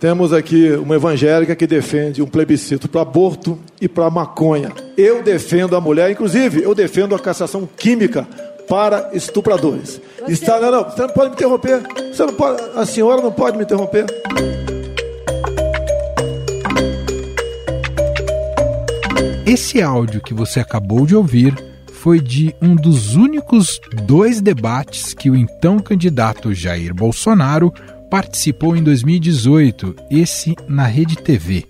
Temos aqui uma evangélica que defende um plebiscito para aborto e para maconha. Eu defendo a mulher, inclusive eu defendo a cassação química para estupradores. Está, não, não, você não pode me interromper. Você não pode, a senhora não pode me interromper. Esse áudio que você acabou de ouvir foi de um dos únicos dois debates que o então candidato Jair Bolsonaro participou em 2018, esse na Rede TV.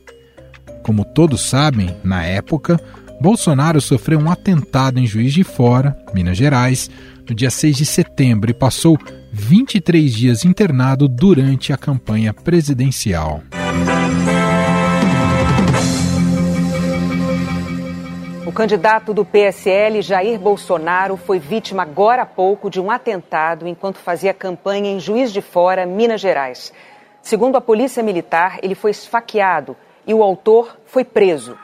Como todos sabem, na época, Bolsonaro sofreu um atentado em Juiz de Fora, Minas Gerais, no dia 6 de setembro e passou 23 dias internado durante a campanha presidencial. Candidato do PSL, Jair Bolsonaro, foi vítima agora há pouco de um atentado enquanto fazia campanha em Juiz de Fora, Minas Gerais. Segundo a Polícia Militar, ele foi esfaqueado e o autor foi preso.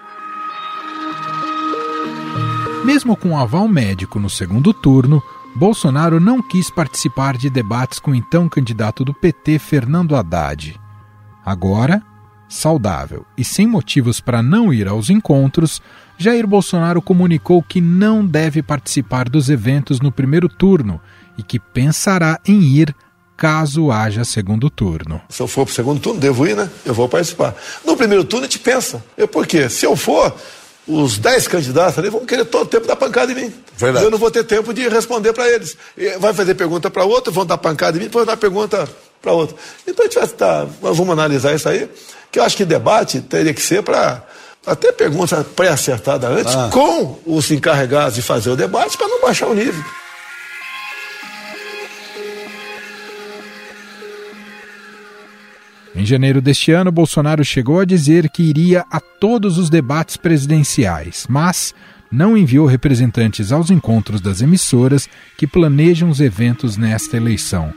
Mesmo com aval médico no segundo turno, Bolsonaro não quis participar de debates com o então candidato do PT, Fernando Haddad. Agora, saudável e sem motivos para não ir aos encontros, Jair Bolsonaro comunicou que não deve participar dos eventos no primeiro turno e que pensará em ir caso haja segundo turno. Se eu for para o segundo turno, devo ir, né? Eu vou participar. No primeiro turno, a gente pensa. Eu, por quê? Se eu for, os dez candidatos ali vão querer todo o tempo dar pancada em mim. Verdade. Eu não vou ter tempo de responder para eles. Vai fazer pergunta para outro, vão dar pancada em mim, depois dar pergunta para outro. Então a gente vai estar, nós vamos analisar isso aí que eu acho que debate teria que ser para até pergunta pré-acertada antes, ah. com os encarregados de fazer o debate, para não baixar o nível. Em janeiro deste ano, Bolsonaro chegou a dizer que iria a todos os debates presidenciais, mas não enviou representantes aos encontros das emissoras que planejam os eventos nesta eleição.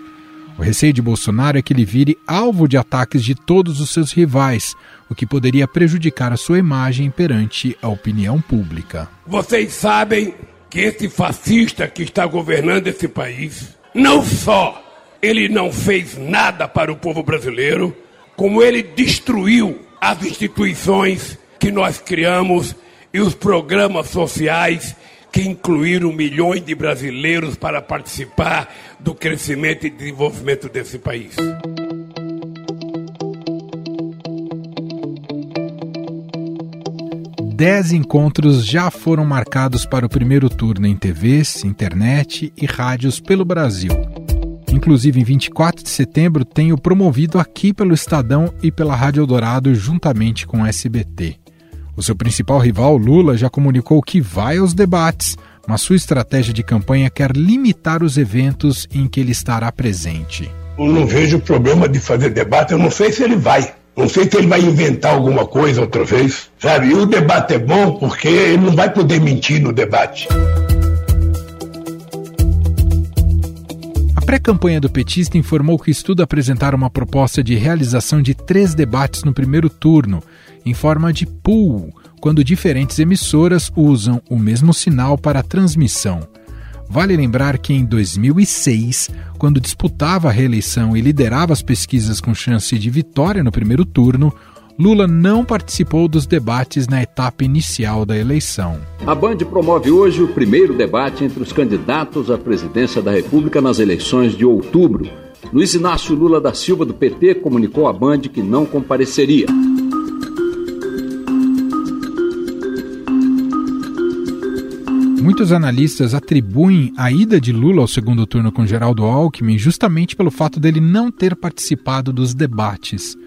O receio de Bolsonaro é que ele vire alvo de ataques de todos os seus rivais, o que poderia prejudicar a sua imagem perante a opinião pública. Vocês sabem que esse fascista que está governando esse país, não só ele não fez nada para o povo brasileiro, como ele destruiu as instituições que nós criamos e os programas sociais que incluíram milhões de brasileiros para participar do crescimento e desenvolvimento desse país. Dez encontros já foram marcados para o primeiro turno em TVs, internet e rádios pelo Brasil. Inclusive, em 24 de setembro, tenho promovido aqui pelo Estadão e pela Rádio Eldorado, juntamente com o SBT. O seu principal rival, Lula, já comunicou que vai aos debates, mas sua estratégia de campanha quer limitar os eventos em que ele estará presente. Eu não vejo problema de fazer debate, eu não sei se ele vai. Não sei se ele vai inventar alguma coisa outra vez, sabe? E o debate é bom porque ele não vai poder mentir no debate. A pré-campanha do petista informou que estuda apresentar uma proposta de realização de três debates no primeiro turno, em forma de pool, quando diferentes emissoras usam o mesmo sinal para transmissão. Vale lembrar que em 2006, quando disputava a reeleição e liderava as pesquisas com chance de vitória no primeiro turno, Lula não participou dos debates na etapa inicial da eleição. A Band promove hoje o primeiro debate entre os candidatos à presidência da República nas eleições de outubro. Luiz Inácio Lula da Silva, do PT, comunicou à Band que não compareceria. Muitos analistas atribuem a ida de Lula ao segundo turno com Geraldo Alckmin justamente pelo fato dele não ter participado dos debates.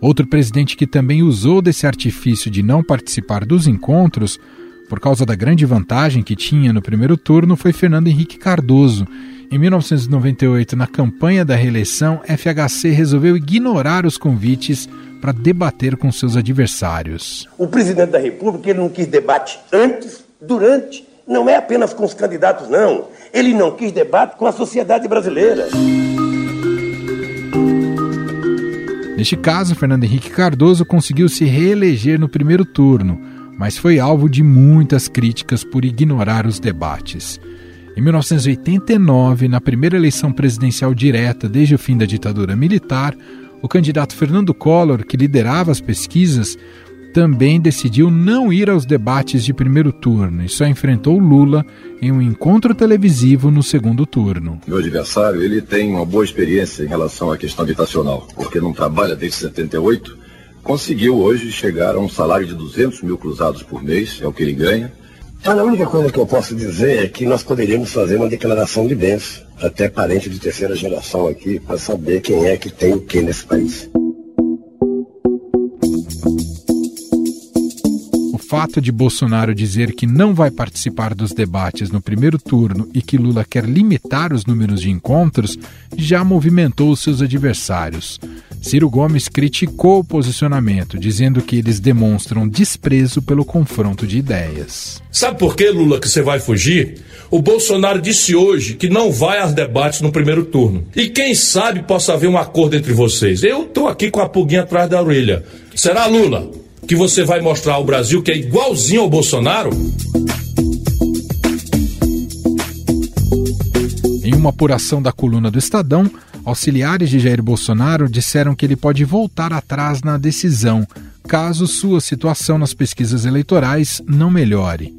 Outro presidente que também usou desse artifício de não participar dos encontros, por causa da grande vantagem que tinha no primeiro turno, foi Fernando Henrique Cardoso. Em 1998, na campanha da reeleição, FHC resolveu ignorar os convites para debater com seus adversários. O presidente da República ele não quis debate antes, durante não é apenas com os candidatos, não. Ele não quis debate com a sociedade brasileira. Neste caso, Fernando Henrique Cardoso conseguiu se reeleger no primeiro turno, mas foi alvo de muitas críticas por ignorar os debates. Em 1989, na primeira eleição presidencial direta desde o fim da ditadura militar, o candidato Fernando Collor, que liderava as pesquisas, também decidiu não ir aos debates de primeiro turno e só enfrentou Lula em um encontro televisivo no segundo turno. Meu adversário, ele tem uma boa experiência em relação à questão habitacional, porque não trabalha desde 78, conseguiu hoje chegar a um salário de 200 mil cruzados por mês, é o que ele ganha. Olha, a única coisa que eu posso dizer é que nós poderíamos fazer uma declaração de bens, até parente de terceira geração aqui, para saber quem é que tem o que nesse país. Fato de Bolsonaro dizer que não vai participar dos debates no primeiro turno e que Lula quer limitar os números de encontros já movimentou seus adversários. Ciro Gomes criticou o posicionamento, dizendo que eles demonstram desprezo pelo confronto de ideias. Sabe por que, Lula, que você vai fugir? O Bolsonaro disse hoje que não vai aos debates no primeiro turno. E quem sabe possa haver um acordo entre vocês. Eu estou aqui com a pulguinha atrás da orelha. Será, Lula? Que você vai mostrar ao Brasil que é igualzinho ao Bolsonaro? Em uma apuração da coluna do Estadão, auxiliares de Jair Bolsonaro disseram que ele pode voltar atrás na decisão, caso sua situação nas pesquisas eleitorais não melhore.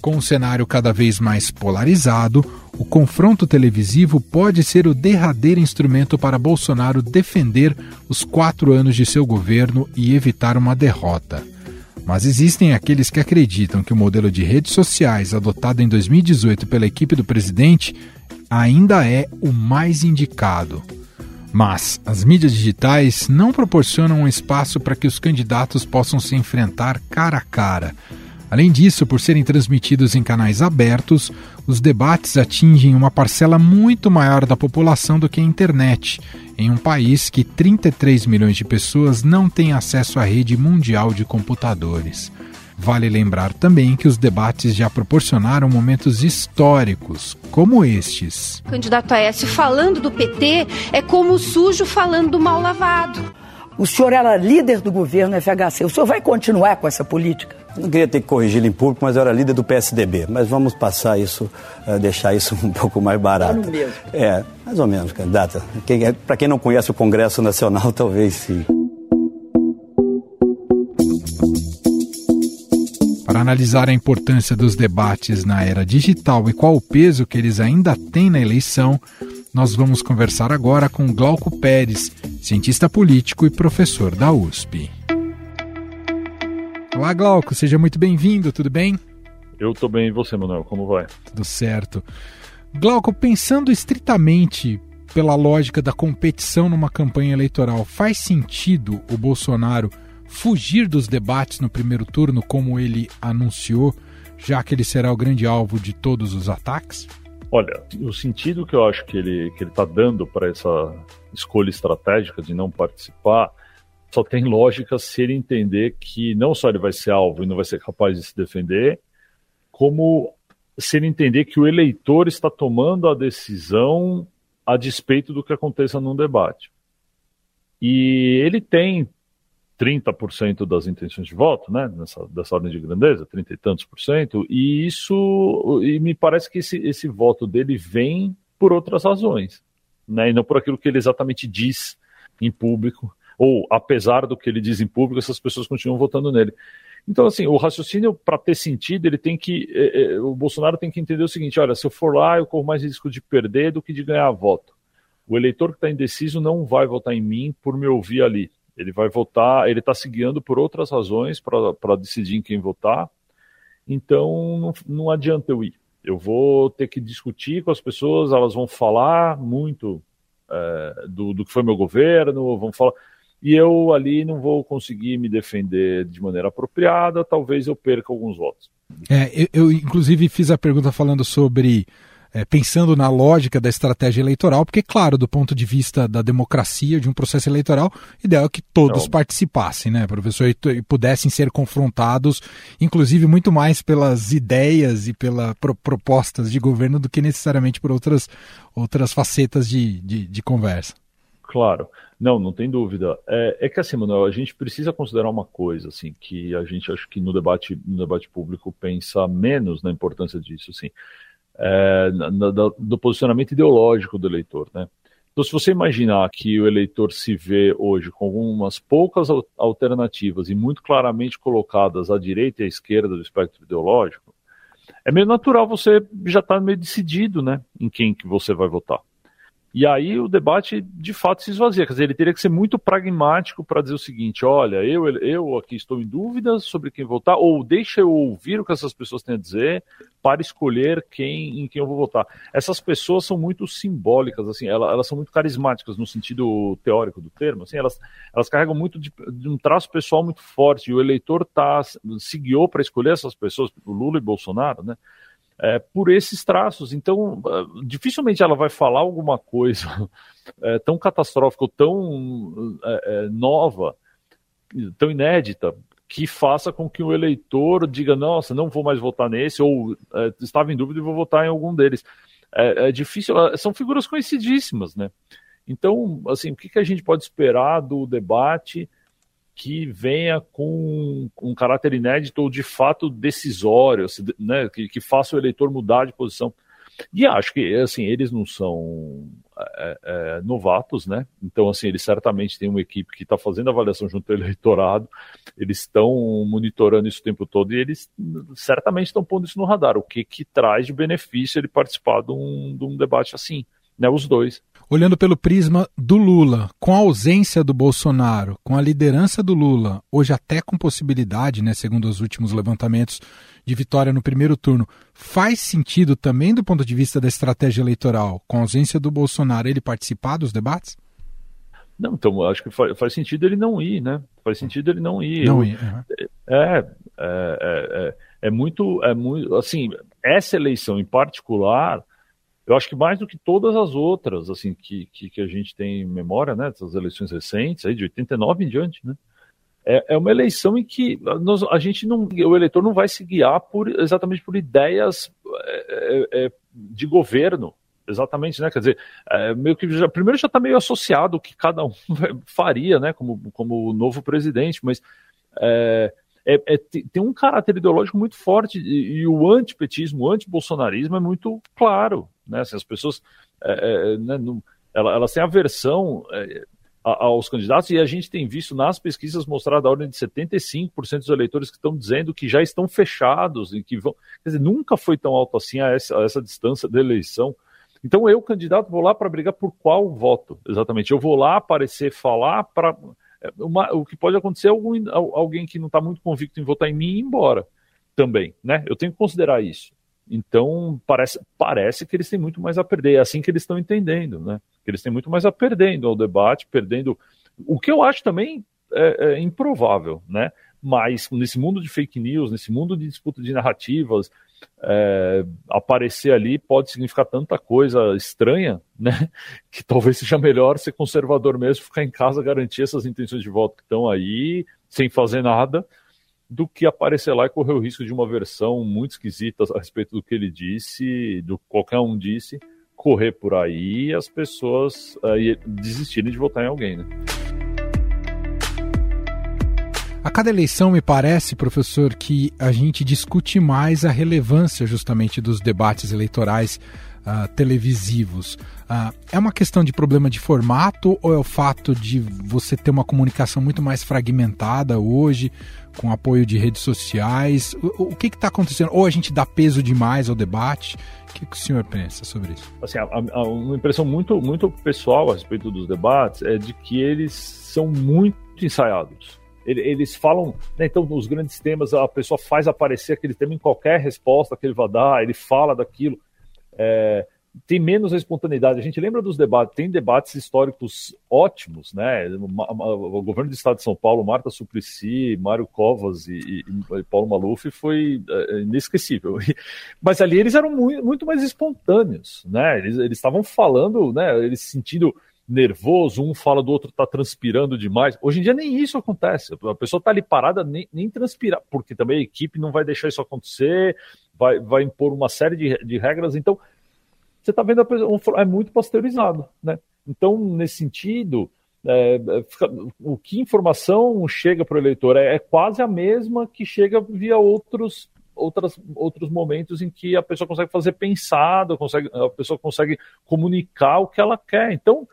Com o cenário cada vez mais polarizado, o confronto televisivo pode ser o derradeiro instrumento para Bolsonaro defender os quatro anos de seu governo e evitar uma derrota. Mas existem aqueles que acreditam que o modelo de redes sociais adotado em 2018 pela equipe do presidente ainda é o mais indicado. Mas as mídias digitais não proporcionam um espaço para que os candidatos possam se enfrentar cara a cara Além disso, por serem transmitidos em canais abertos, os debates atingem uma parcela muito maior da população do que a internet, em um país que 33 milhões de pessoas não têm acesso à rede mundial de computadores. Vale lembrar também que os debates já proporcionaram momentos históricos, como estes. O candidato Aécio falando do PT é como o sujo falando do mal lavado. O senhor era líder do governo FHC. O senhor vai continuar com essa política? Não queria ter que corrigir em público, mas eu era líder do PSDB. Mas vamos passar isso, uh, deixar isso um pouco mais barato. Tá mesmo. É, mais ou menos, candidata. Quem, é, Para quem não conhece o Congresso Nacional, talvez sim. Para analisar a importância dos debates na era digital e qual o peso que eles ainda têm na eleição, nós vamos conversar agora com Glauco Pérez, cientista político e professor da USP. Olá, Glauco, seja muito bem-vindo, tudo bem? Eu estou bem, e você, Manuel, como vai? Tudo certo. Glauco, pensando estritamente pela lógica da competição numa campanha eleitoral, faz sentido o Bolsonaro fugir dos debates no primeiro turno, como ele anunciou, já que ele será o grande alvo de todos os ataques? Olha, o sentido que eu acho que ele que ele está dando para essa escolha estratégica de não participar só tem lógica se ele entender que não só ele vai ser alvo e não vai ser capaz de se defender, como se ele entender que o eleitor está tomando a decisão a despeito do que aconteça num debate. E ele tem 30% das intenções de voto, né, nessa, dessa ordem de grandeza, 30 e tantos por cento, e isso, e me parece que esse, esse voto dele vem por outras razões, né, e não por aquilo que ele exatamente diz em público, ou apesar do que ele diz em público, essas pessoas continuam votando nele. Então, assim, o raciocínio, para ter sentido, ele tem que. É, é, o Bolsonaro tem que entender o seguinte: olha, se eu for lá, eu corro mais risco de perder do que de ganhar voto. O eleitor que está indeciso não vai votar em mim por me ouvir ali. Ele vai votar, ele está se guiando por outras razões para decidir em quem votar. Então não, não adianta eu ir. Eu vou ter que discutir com as pessoas, elas vão falar muito é, do, do que foi meu governo, vão falar. E eu ali não vou conseguir me defender de maneira apropriada, talvez eu perca alguns votos. É, eu, eu inclusive fiz a pergunta falando sobre é, pensando na lógica da estratégia eleitoral, porque, claro, do ponto de vista da democracia, de um processo eleitoral, ideal é que todos Não. participassem, né, professor, e, e, pudessem ser confrontados, inclusive muito mais pelas ideias e pelas pro, propostas de governo do que necessariamente por outras, outras facetas de, de, de conversa. Claro. Não, não tem dúvida. É, é, que assim, Manuel, a gente precisa considerar uma coisa, assim, que a gente acho que no debate, no debate público pensa menos na importância disso, assim é, na, do posicionamento ideológico do eleitor. Né? Então, se você imaginar que o eleitor se vê hoje com algumas poucas alternativas e muito claramente colocadas à direita e à esquerda do espectro ideológico, é meio natural você já estar tá meio decidido, né, em quem que você vai votar. E aí o debate de fato se esvazia. Quer dizer, ele teria que ser muito pragmático para dizer o seguinte: olha, eu, eu aqui estou em dúvida sobre quem votar, ou deixa eu ouvir o que essas pessoas têm a dizer para escolher quem em quem eu vou votar. Essas pessoas são muito simbólicas, assim, elas, elas são muito carismáticas no sentido teórico do termo, assim, elas, elas carregam muito de, de um traço pessoal muito forte. E o eleitor tá, se guiou para escolher essas pessoas, o Lula e Bolsonaro, né? É, por esses traços. Então, ah, dificilmente ela vai falar alguma coisa é, tão catastrófica ou tão é, é, nova, tão inédita, que faça com que o eleitor diga: nossa, não vou mais votar nesse, ou é, estava em dúvida e vou votar em algum deles. É, é, difícil, são figuras conhecidíssimas, né? Então, assim, o que, que a gente pode esperar do debate? Que venha com um caráter inédito ou de fato decisório, né, que, que faça o eleitor mudar de posição. E acho que assim eles não são é, é, novatos, né? Então assim eles certamente têm uma equipe que está fazendo avaliação junto ao eleitorado, eles estão monitorando isso o tempo todo e eles certamente estão pondo isso no radar. O que que traz de benefício ele participar de um, de um debate assim? né, os dois. Olhando pelo prisma do Lula, com a ausência do Bolsonaro, com a liderança do Lula, hoje até com possibilidade, né, segundo os últimos levantamentos, de vitória no primeiro turno, faz sentido também do ponto de vista da estratégia eleitoral, com a ausência do Bolsonaro, ele participar dos debates? Não, então acho que faz, faz sentido ele não ir, né? Faz sentido ele não ir. Não ir. Uhum. É, é, é, é, muito, é muito, assim, essa eleição em particular eu acho que mais do que todas as outras, assim, que, que, que a gente tem em memória, né, dessas eleições recentes, aí de 89 em diante, né, é, é uma eleição em que nós, a gente não, o eleitor não vai se guiar por, exatamente por ideias é, é, é de governo, exatamente, né? Quer dizer, é, meio que já, primeiro já está meio associado o que cada um faria, né? Como, como novo presidente, mas é, é, tem um caráter ideológico muito forte e, e o antipetismo, o antibolsonarismo é muito claro. Né? Assim, as pessoas é, é né, não, elas têm aversão é, aos candidatos e a gente tem visto nas pesquisas mostrar da ordem de 75% dos eleitores que estão dizendo que já estão fechados e que vão. Quer dizer, nunca foi tão alto assim a essa, a essa distância da eleição. Então eu, candidato, vou lá para brigar por qual voto, exatamente. Eu vou lá aparecer, falar para uma, o que pode acontecer é algum, alguém que não está muito convicto em votar em mim ir embora também, né? Eu tenho que considerar isso. Então, parece, parece que eles têm muito mais a perder. É assim que eles estão entendendo, né? Que eles têm muito mais a perdendo ao debate, perdendo. O que eu acho também é, é improvável, né? Mas nesse mundo de fake news, nesse mundo de disputa de narrativas, é, aparecer ali pode significar tanta coisa estranha, né? Que talvez seja melhor ser conservador mesmo, ficar em casa, garantir essas intenções de voto que estão aí, sem fazer nada, do que aparecer lá e correr o risco de uma versão muito esquisita a respeito do que ele disse, do que qualquer um disse, correr por aí e as pessoas uh, desistirem de votar em alguém, né? A cada eleição, me parece, professor, que a gente discute mais a relevância justamente dos debates eleitorais uh, televisivos. Uh, é uma questão de problema de formato ou é o fato de você ter uma comunicação muito mais fragmentada hoje, com apoio de redes sociais? O, o que está acontecendo? Ou a gente dá peso demais ao debate? O que, que o senhor pensa sobre isso? Assim, a, a, uma impressão muito, muito pessoal a respeito dos debates é de que eles são muito ensaiados eles falam, né, então, nos grandes temas, a pessoa faz aparecer aquele tema em qualquer resposta que ele vai dar, ele fala daquilo. É, tem menos espontaneidade. A gente lembra dos debates, tem debates históricos ótimos, né? O governo do estado de São Paulo, Marta Suplicy, Mário Covas e, e, Paulo Maluf foi é, inesquecível. Mas ali eles eram muito, muito mais espontâneos, né? Eles estavam falando, né? Eles sentindo nervoso, um fala do outro tá transpirando demais. Hoje em dia nem isso acontece. A pessoa tá ali parada, nem, nem transpirar, porque também a equipe não vai deixar isso acontecer, vai, vai impor uma série de, de regras. Então, você tá vendo, a, é muito pasteurizado, né? Então, nesse sentido, é, fica, o que informação chega para o eleitor é, é, quase a mesma que chega via outros outras, outros momentos em que a pessoa consegue fazer pensado, consegue, a pessoa consegue comunicar o que ela quer. Então,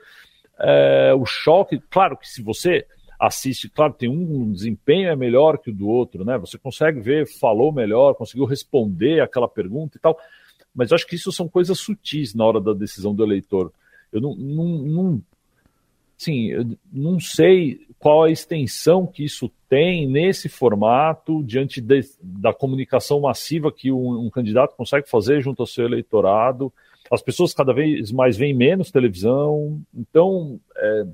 é, o choque, claro que se você assiste, claro, tem um, desempenho é melhor que o do outro, né? Você consegue ver, falou melhor, conseguiu responder aquela pergunta e tal, mas acho que isso são coisas sutis na hora da decisão do eleitor. Eu não, não, não sim, eu não sei qual a extensão que isso tem nesse formato diante de, da comunicação massiva que um, um, candidato consegue fazer junto ao seu eleitorado. As pessoas cada vez mais veem menos televisão, então é,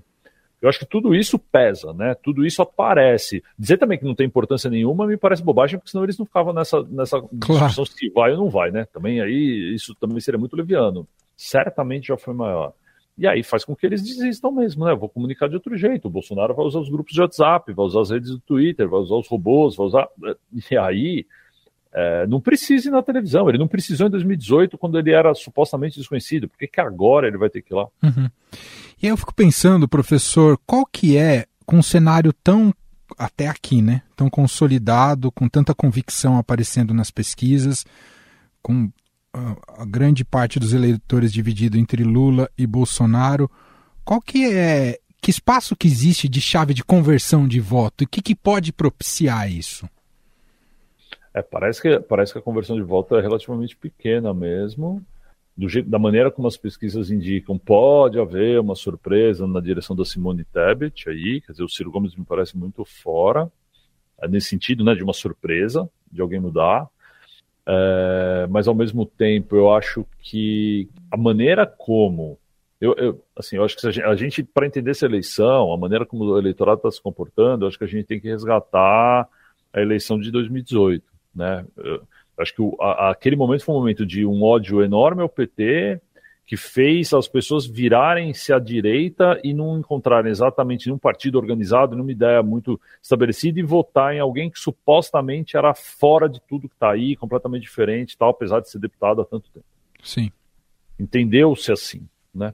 eu acho que tudo isso pesa, né? Tudo isso aparece. Dizer também que não tem importância nenhuma me parece bobagem, porque senão eles não ficavam nessa, nessa claro. discussão se vai ou não vai, né? Também aí isso também seria muito leviano. Certamente já foi maior. E aí faz com que eles desistam mesmo, né? Eu vou comunicar de outro jeito. O Bolsonaro vai usar os grupos de WhatsApp, vai usar as redes do Twitter, vai usar os robôs, vai usar. E aí é, não precisa ir na televisão. Ele não precisou em 2018, quando ele era supostamente desconhecido. Por que, que agora ele vai ter que ir lá? Uhum. E aí eu fico pensando, professor, qual que é, com um cenário tão, até aqui, né, tão consolidado, com tanta convicção aparecendo nas pesquisas, com a grande parte dos eleitores dividido entre Lula e Bolsonaro, qual que é, que espaço que existe de chave de conversão de voto? E o que, que pode propiciar isso? É, parece, que, parece que a conversão de voto é relativamente pequena mesmo. Do jeito, da maneira como as pesquisas indicam, pode haver uma surpresa na direção da Simone Tebet aí, quer dizer, o Ciro Gomes me parece muito fora, é nesse sentido, né, de uma surpresa, de alguém mudar, é, mas ao mesmo tempo eu acho que a maneira como eu, eu, assim, eu acho que a gente, gente para entender essa eleição, a maneira como o eleitorado está se comportando, eu acho que a gente tem que resgatar a eleição de 2018, né? Eu, Acho que o, a, aquele momento foi um momento de um ódio enorme ao PT, que fez as pessoas virarem-se à direita e não encontrarem exatamente num partido organizado, numa ideia muito estabelecida e votar em alguém que supostamente era fora de tudo que está aí, completamente diferente, tal, apesar de ser deputado há tanto tempo. Sim. Entendeu-se assim, né?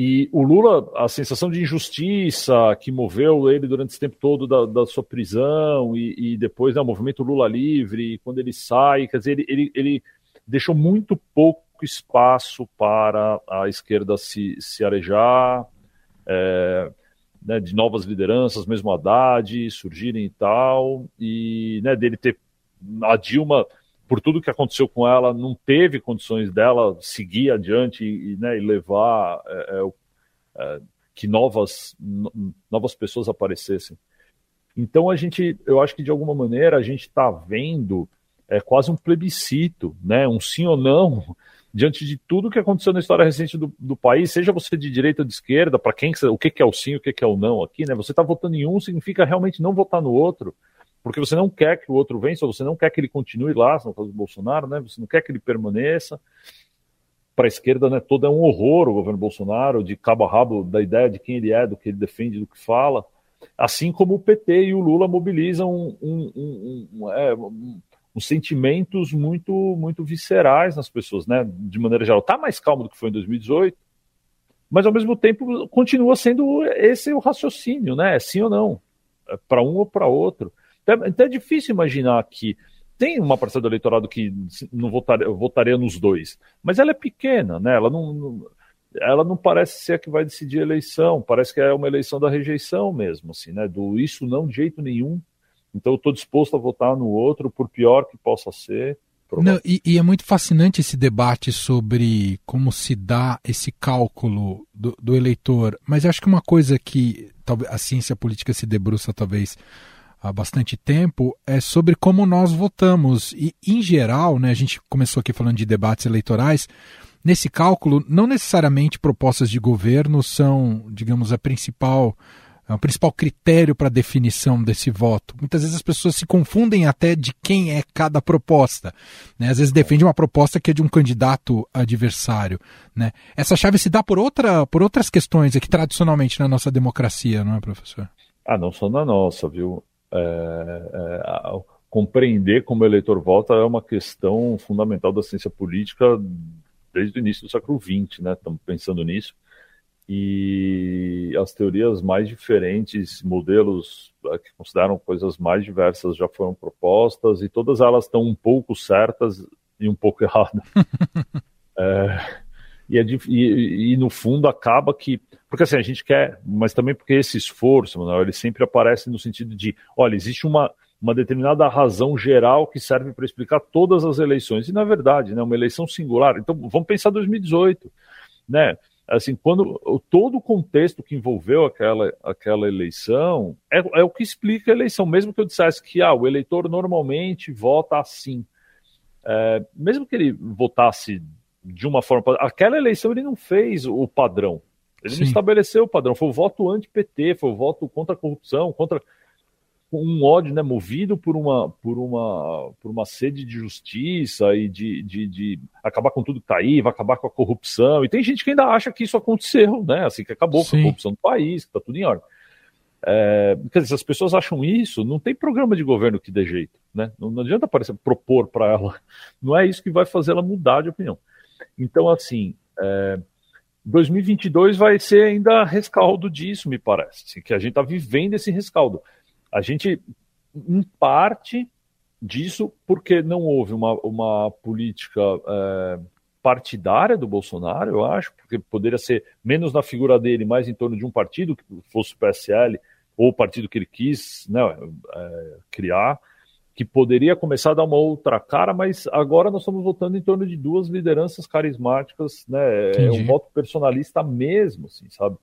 E o Lula, a sensação de injustiça que moveu ele durante esse tempo todo da, da sua prisão e, e depois né, o movimento Lula livre, quando ele sai, quer dizer, ele, ele, ele deixou muito pouco espaço para a esquerda se, se arejar, é, né, de novas lideranças, mesmo Haddad, surgirem e tal, e né, dele ter a Dilma por tudo que aconteceu com ela, não teve condições dela seguir adiante e, né, e levar é, é, é, que novas, novas pessoas aparecessem. Então a gente, eu acho que de alguma maneira a gente está vendo é, quase um plebiscito, né, um sim ou não, diante de tudo que aconteceu na história recente do, do país, seja você de direita ou de esquerda, para quem o que, é o sim, o que, é o não aqui, né? Você está votando em um significa realmente não votar no outro porque você não quer que o outro vença, você não quer que ele continue lá, no caso do Bolsonaro, né? Você não quer que ele permaneça. Para a esquerda, né, todo é um horror o governo Bolsonaro, de cabo a rabo da ideia de quem ele é, do que ele defende, do que fala. Assim como o PT e o Lula mobilizam um, um, um é, uns sentimentos muito, muito viscerais nas pessoas, né? De maneira geral. Está mais calmo do que foi em 2018, mas ao mesmo tempo continua sendo esse o raciocínio, né? É sim ou não, é para um ou para outro. Então, então é difícil imaginar que tem uma parcela do eleitorado que não votaria, votaria nos dois, mas ela é pequena, né? Ela não, não, ela não parece ser a que vai decidir a eleição, parece que é uma eleição da rejeição mesmo, assim, né? Do isso não de jeito nenhum. Então eu estou disposto a votar no outro, por pior que possa ser. Não, e, e, é muito fascinante esse debate sobre como se dá esse cálculo do, do eleitor. Mas acho que uma coisa que a ciência política se debruça talvez há bastante tempo é sobre como nós votamos. E, em geral, né, a gente começou aqui falando de debates eleitorais. Nesse cálculo, não necessariamente propostas de governo são, digamos, a principal é o principal critério para a definição desse voto. Muitas vezes as pessoas se confundem até de quem é cada proposta. Né? Às vezes defende uma proposta que é de um candidato adversário. Né? Essa chave se dá por, outra, por outras questões aqui tradicionalmente na nossa democracia, não é, professor? Ah, não só na nossa, viu? é, é, compreender como o eleitor vota é uma questão fundamental da ciência política desde o início do século XX, né? Estamos pensando nisso. E as teorias mais diferentes, modelos eh, que consideram coisas mais diversas já foram propostas e todas elas estão um pouco certas e um pouco erradas. é, e, é, e, e, no fundo acaba que porque assim a gente quer, mas também porque esse esforço, Manuel, ele sempre aparece no sentido de, olha, existe uma uma determinada razão geral que serve para explicar todas as eleições. E na verdade, né, uma eleição singular. Então, vamos pensar 2018, né? Assim, quando todo o contexto que envolveu aquela, aquela eleição é, é, o que explica a eleição, mesmo que eu dissesse que ah, o eleitor normalmente vota assim. É, mesmo que ele votasse de uma forma. Aquela eleição ele não fez o padrão. Ele Sim. não estabeleceu o padrão. Foi o voto anti-PT, foi o voto contra a corrupção, contra um ódio né, movido por uma, por, uma, por uma sede de justiça e de, de, de acabar com tudo que está aí, vai acabar com a corrupção. E tem gente que ainda acha que isso aconteceu, né? Assim, que acabou Sim. com a corrupção do país, que está tudo em ordem. É, quer dizer, se as pessoas acham isso, não tem programa de governo que dê jeito. Né? Não, não adianta aparecer, propor para ela. Não é isso que vai fazer ela mudar de opinião. Então, assim, é, 2022 vai ser ainda rescaldo disso, me parece. Assim, que a gente está vivendo esse rescaldo. A gente, em parte disso, porque não houve uma, uma política é, partidária do Bolsonaro, eu acho, porque poderia ser menos na figura dele, mais em torno de um partido, que fosse o PSL, ou o partido que ele quis né, é, criar, que poderia começar a dar uma outra cara, mas agora nós estamos votando em torno de duas lideranças carismáticas, né? É um voto personalista mesmo, assim, sabe?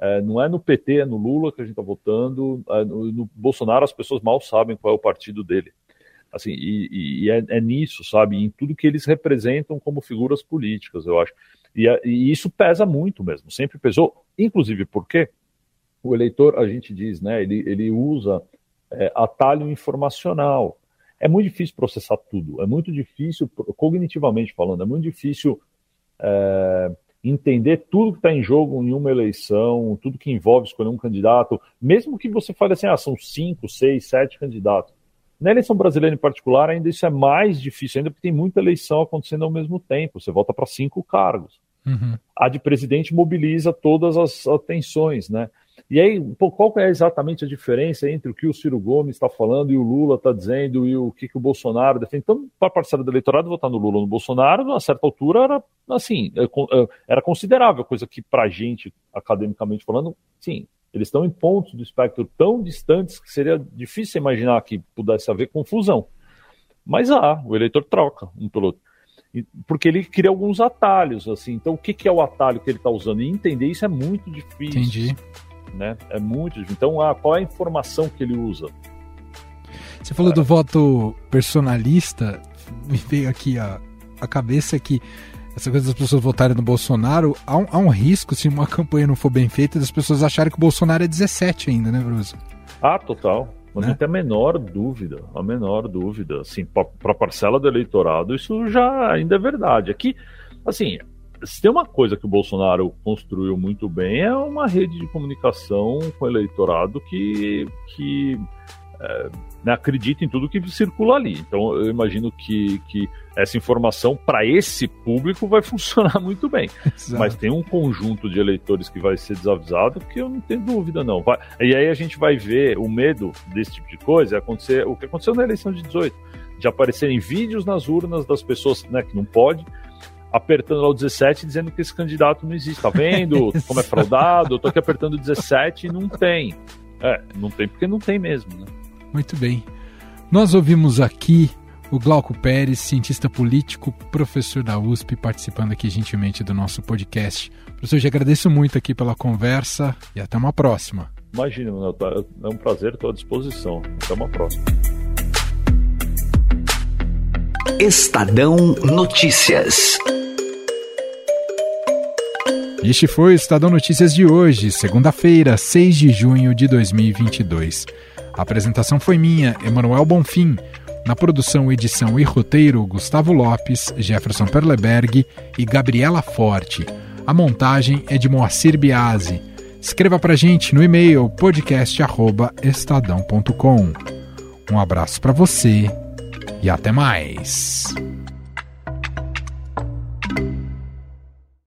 É, não é no PT, é no Lula que a gente está votando. É, no, no, Bolsonaro as pessoas mal sabem qual é o partido dele. Assim, e, e é, é, nisso, sabe? Em tudo que eles representam como figuras políticas, eu acho. E, e isso pesa muito mesmo, sempre pesou. Inclusive porque o eleitor, a gente diz, né? Ele, ele usa é, atalho informacional. É muito difícil processar tudo. É muito difícil, cognitivamente falando, é muito difícil é, entender tudo que está em jogo em uma eleição, tudo que envolve escolher um candidato, mesmo que você fale assim, ah, são cinco, seis, sete candidatos. Na eleição brasileira em particular, ainda isso é mais difícil, ainda porque tem muita eleição acontecendo ao mesmo tempo. Você vota para cinco cargos. Uhum. A de presidente mobiliza todas as atenções, né? E aí, pô, qual é exatamente a diferença entre o que o Ciro Gomes está falando e o Lula está dizendo e o que, que o Bolsonaro defende? Então, para a parcela do eleitorado votar no Lula ou no Bolsonaro, a certa altura, era assim, é, é, era considerável, coisa que para a gente, academicamente falando, sim, eles estão em pontos do espectro tão distantes que seria difícil imaginar que pudesse haver confusão. Mas há, o eleitor troca um pelo outro. Porque ele cria alguns atalhos, assim. Então, o que, que é o atalho que ele está usando? E entender isso é muito difícil. Entendi né? É muito. Então, ah, qual é a informação que ele usa? Você falou do voto personalista, me veio aqui a, a cabeça que essa coisa das pessoas votarem no Bolsonaro, há um, há um risco, se uma campanha não for bem feita, das pessoas acharem que o Bolsonaro é 17 ainda, né, Bruce? Ah, total. Mas né? não tem a menor dúvida, a menor dúvida. Assim, para a parcela do eleitorado, isso já ainda é verdade. Aqui, assim, se tem uma coisa que o Bolsonaro construiu muito bem é uma rede de comunicação com o eleitorado que, que é, né, acredita em tudo que circula ali. Então eu imagino que, que essa informação para esse público vai funcionar muito bem. Exato. Mas tem um conjunto de eleitores que vai ser desavisado que eu não tenho dúvida não. Vai, e aí a gente vai ver o medo desse tipo de coisa acontecer o que aconteceu na eleição de 18, de aparecerem vídeos nas urnas das pessoas né, que não pode apertando lá o 17 dizendo que esse candidato não existe. Tá vendo como é fraudado? Eu tô aqui apertando 17 e não tem. É, não tem porque não tem mesmo, né? Muito bem. Nós ouvimos aqui o Glauco Pérez, cientista político, professor da USP, participando aqui gentilmente do nosso podcast. Professor, eu te agradeço muito aqui pela conversa e até uma próxima. Imagina, é um prazer, estou à disposição. Até uma próxima. Estadão Notícias. Este foi o Estadão Notícias de hoje, segunda-feira, 6 de junho de 2022. A apresentação foi minha, Emanuel Bonfim. Na produção, edição e roteiro, Gustavo Lopes, Jefferson Perleberg e Gabriela Forte. A montagem é de Moacir Biasi. Escreva pra gente no e-mail podcast@estadão.com. Um abraço para você e até mais.